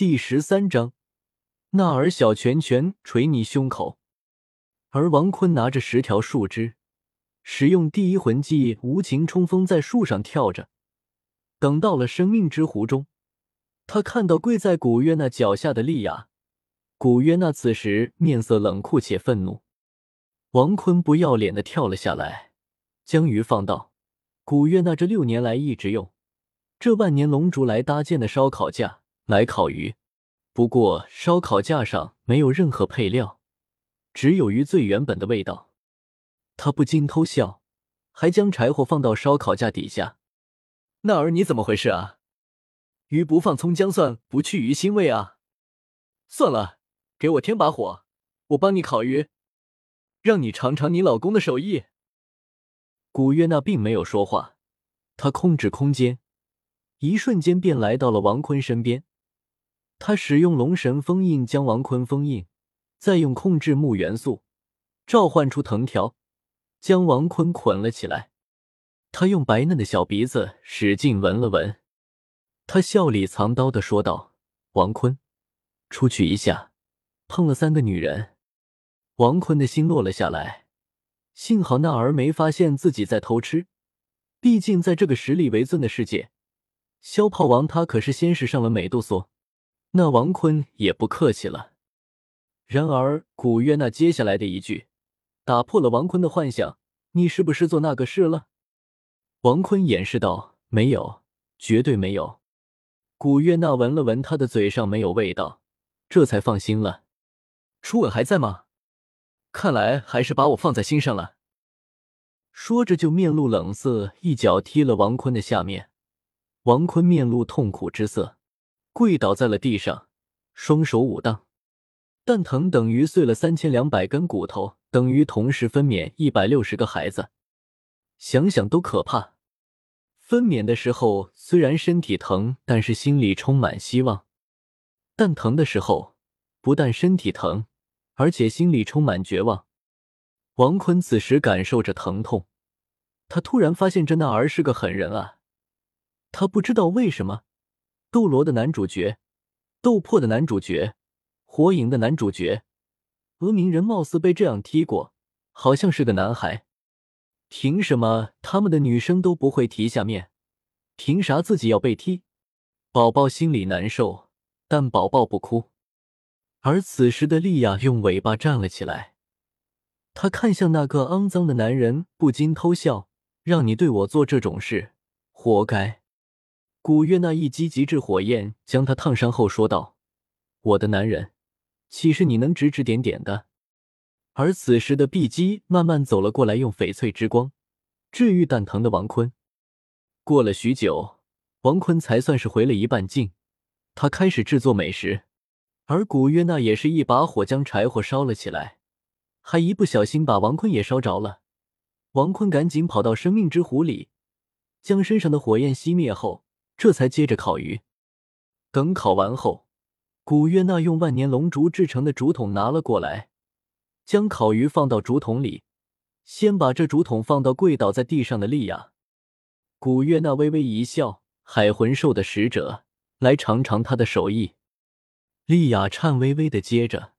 第十三章，纳尔小拳拳捶你胸口。而王坤拿着十条树枝，使用第一魂技无情冲锋，在树上跳着。等到了生命之湖中，他看到跪在古约娜脚下的莉亚。古约娜此时面色冷酷且愤怒。王坤不要脸的跳了下来，将鱼放到古约娜这六年来一直用这万年龙竹来搭建的烧烤架来烤鱼。不过烧烤架上没有任何配料，只有鱼最原本的味道。他不禁偷笑，还将柴火放到烧烤架底下。那儿你怎么回事啊？鱼不放葱姜蒜，不去鱼腥味啊？算了，给我添把火，我帮你烤鱼，让你尝尝你老公的手艺。古月娜并没有说话，她控制空间，一瞬间便来到了王坤身边。他使用龙神封印将王坤封印，再用控制木元素召唤出藤条，将王坤捆了起来。他用白嫩的小鼻子使劲闻了闻，他笑里藏刀的说道：“王坤，出去一下，碰了三个女人。”王坤的心落了下来，幸好那儿没发现自己在偷吃，毕竟在这个实力为尊的世界，萧炮王他可是先是上了美杜莎，那王坤也不客气了。然而古月那接下来的一句，打破了王坤的幻想：“你是不是做那个事了？”王坤掩饰道：“没有，绝对没有。”古月娜闻了闻他的嘴上没有味道，这才放心了。初吻还在吗？看来还是把我放在心上了。说着就面露冷色，一脚踢了王坤的下面。王坤面露痛苦之色，跪倒在了地上，双手舞荡。蛋疼等于碎了三千两百根骨头，等于同时分娩一百六十个孩子。想想都可怕。分娩的时候虽然身体疼，但是心里充满希望；但疼的时候，不但身体疼，而且心里充满绝望。王坤此时感受着疼痛，他突然发现这那儿是个狠人啊！他不知道为什么，斗罗的男主角、斗破的男主角、火影的男主角，峨明人貌似被这样踢过，好像是个男孩。凭什么他们的女生都不会提下面？凭啥自己要被踢？宝宝心里难受，但宝宝不哭。而此时的莉亚用尾巴站了起来，她看向那个肮脏的男人，不禁偷笑：“让你对我做这种事，活该。”古月那一击极致火焰将他烫伤后说道：“我的男人，岂是你能指指点点的？”而此时的碧姬慢慢走了过来，用翡翠之光治愈蛋疼的王坤。过了许久，王坤才算是回了一半劲。他开始制作美食，而古月娜也是一把火将柴火烧了起来，还一不小心把王坤也烧着了。王坤赶紧跑到生命之湖里，将身上的火焰熄灭后，这才接着烤鱼。等烤完后，古月娜用万年龙竹制成的竹筒拿了过来。将烤鱼放到竹筒里，先把这竹筒放到跪倒在地上的莉亚。古月娜微微一笑：“海魂兽的使者，来尝尝他的手艺。”莉亚颤巍巍的接着，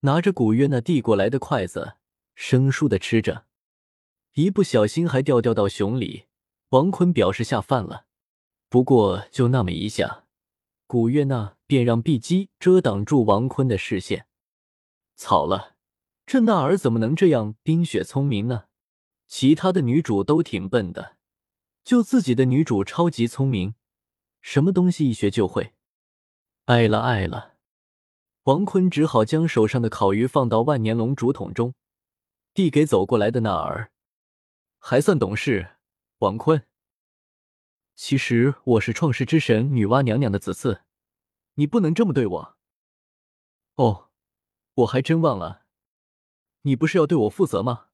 拿着古月娜递过来的筷子，生疏的吃着，一不小心还掉掉到熊里。王坤表示下饭了，不过就那么一下，古月娜便让碧姬遮挡住王坤的视线。草了。这娜儿怎么能这样冰雪聪明呢？其他的女主都挺笨的，就自己的女主超级聪明，什么东西一学就会。爱了爱了，王坤只好将手上的烤鱼放到万年龙竹筒中，递给走过来的娜儿。还算懂事，王坤。其实我是创世之神女娲娘娘的子嗣，你不能这么对我。哦，我还真忘了。你不是要对我负责吗？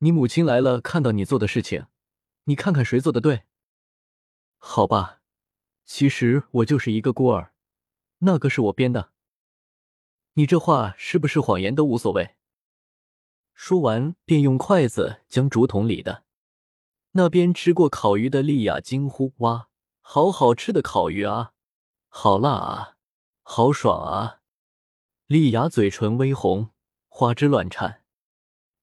你母亲来了，看到你做的事情，你看看谁做的对？好吧，其实我就是一个孤儿，那个是我编的。你这话是不是谎言都无所谓。说完，便用筷子将竹筒里的那边吃过烤鱼的莉亚惊呼：“哇，好好吃的烤鱼啊，好辣啊！”好爽啊！丽雅嘴唇微红，花枝乱颤。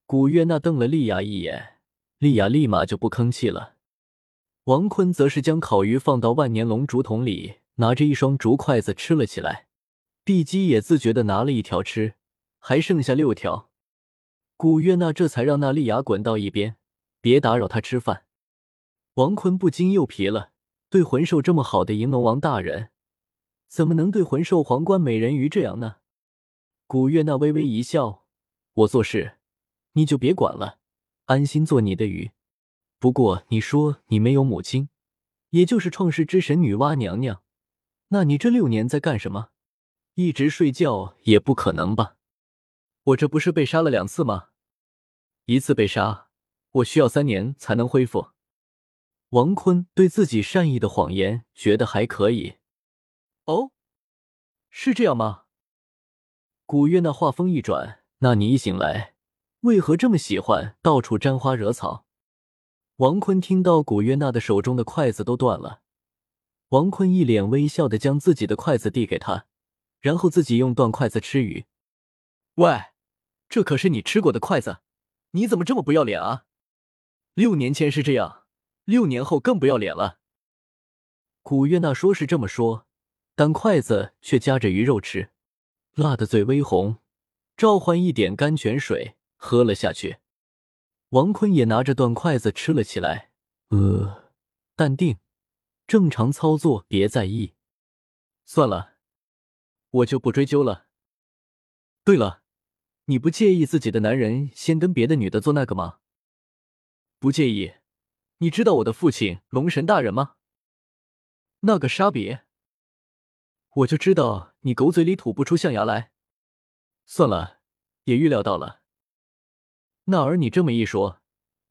古月娜瞪了丽雅一眼，丽雅立马就不吭气了。王坤则是将烤鱼放到万年龙竹筒里，拿着一双竹筷子吃了起来。碧姬也自觉的拿了一条吃，还剩下六条。古月娜这才让那丽雅滚到一边，别打扰他吃饭。王坤不禁又皮了，对魂兽这么好的银龙王大人，怎么能对魂兽皇冠美人鱼这样呢？古月娜微微一笑：“我做事，你就别管了，安心做你的鱼。不过你说你没有母亲，也就是创世之神女娲娘娘，那你这六年在干什么？一直睡觉也不可能吧？我这不是被杀了两次吗？一次被杀，我需要三年才能恢复。”王坤对自己善意的谎言觉得还可以。哦，是这样吗？古月那话锋一转，那你一醒来，为何这么喜欢到处沾花惹草？王坤听到古月娜的手中的筷子都断了，王坤一脸微笑的将自己的筷子递给他，然后自己用断筷子吃鱼。喂，这可是你吃过的筷子，你怎么这么不要脸啊？六年前是这样。六年后更不要脸了。古月娜说是这么说，但筷子却夹着鱼肉吃，辣的嘴微红，召唤一点甘泉水喝了下去。王坤也拿着断筷子吃了起来。呃，淡定，正常操作，别在意。算了，我就不追究了。对了，你不介意自己的男人先跟别的女的做那个吗？不介意。你知道我的父亲龙神大人吗？那个沙别，我就知道你狗嘴里吐不出象牙来。算了，也预料到了。那儿你这么一说，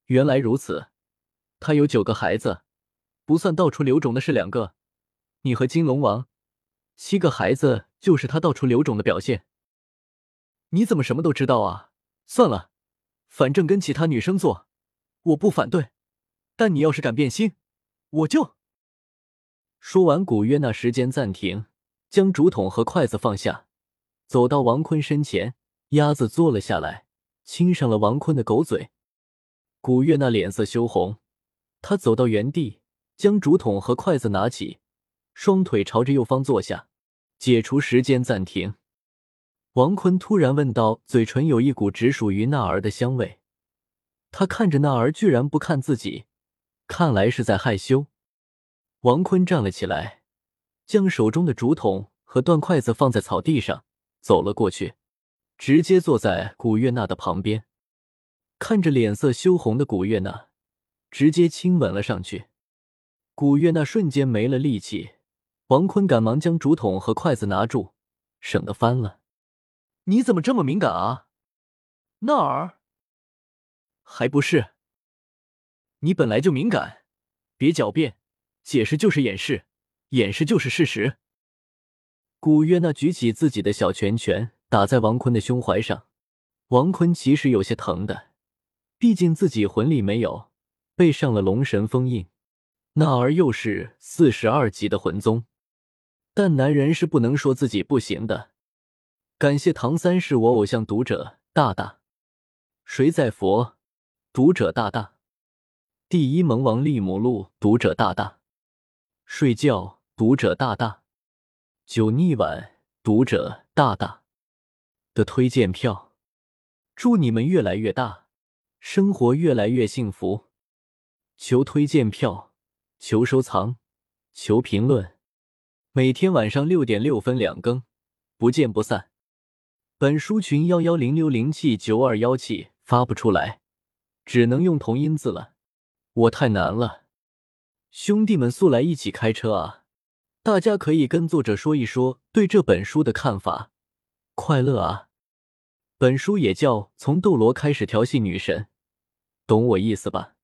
原来如此。他有九个孩子，不算到处留种的是两个，你和金龙王，七个孩子就是他到处留种的表现。你怎么什么都知道啊？算了，反正跟其他女生做，我不反对。但你要是敢变心，我就……说完，古约那时间暂停，将竹筒和筷子放下，走到王坤身前，鸭子坐了下来，亲上了王坤的狗嘴。古月那脸色羞红，他走到原地，将竹筒和筷子拿起，双腿朝着右方坐下，解除时间暂停。王坤突然问道：“嘴唇有一股只属于娜儿的香味。”他看着娜儿，居然不看自己。看来是在害羞。王坤站了起来，将手中的竹筒和断筷子放在草地上，走了过去，直接坐在古月娜的旁边，看着脸色羞红的古月娜，直接亲吻了上去。古月娜瞬间没了力气，王坤赶忙将竹筒和筷子拿住，省得翻了。你怎么这么敏感啊，娜儿？还不是。你本来就敏感，别狡辩，解释就是掩饰，掩饰就是事实。古月娜举起自己的小拳拳，打在王坤的胸怀上。王坤其实有些疼的，毕竟自己魂力没有，被上了龙神封印，那儿又是四十二级的魂宗，但男人是不能说自己不行的。感谢唐三是我偶像读者大大，谁在佛？读者大大。第一萌王利姆路读者大大，睡觉读者大大，酒腻晚读者大大的推荐票，祝你们越来越大，生活越来越幸福。求推荐票，求收藏，求评论。每天晚上六点六分两更，不见不散。本书群幺幺零六零七九二幺七发不出来，只能用同音字了。我太难了，兄弟们速来一起开车啊！大家可以跟作者说一说对这本书的看法。快乐啊！本书也叫《从斗罗开始调戏女神》，懂我意思吧？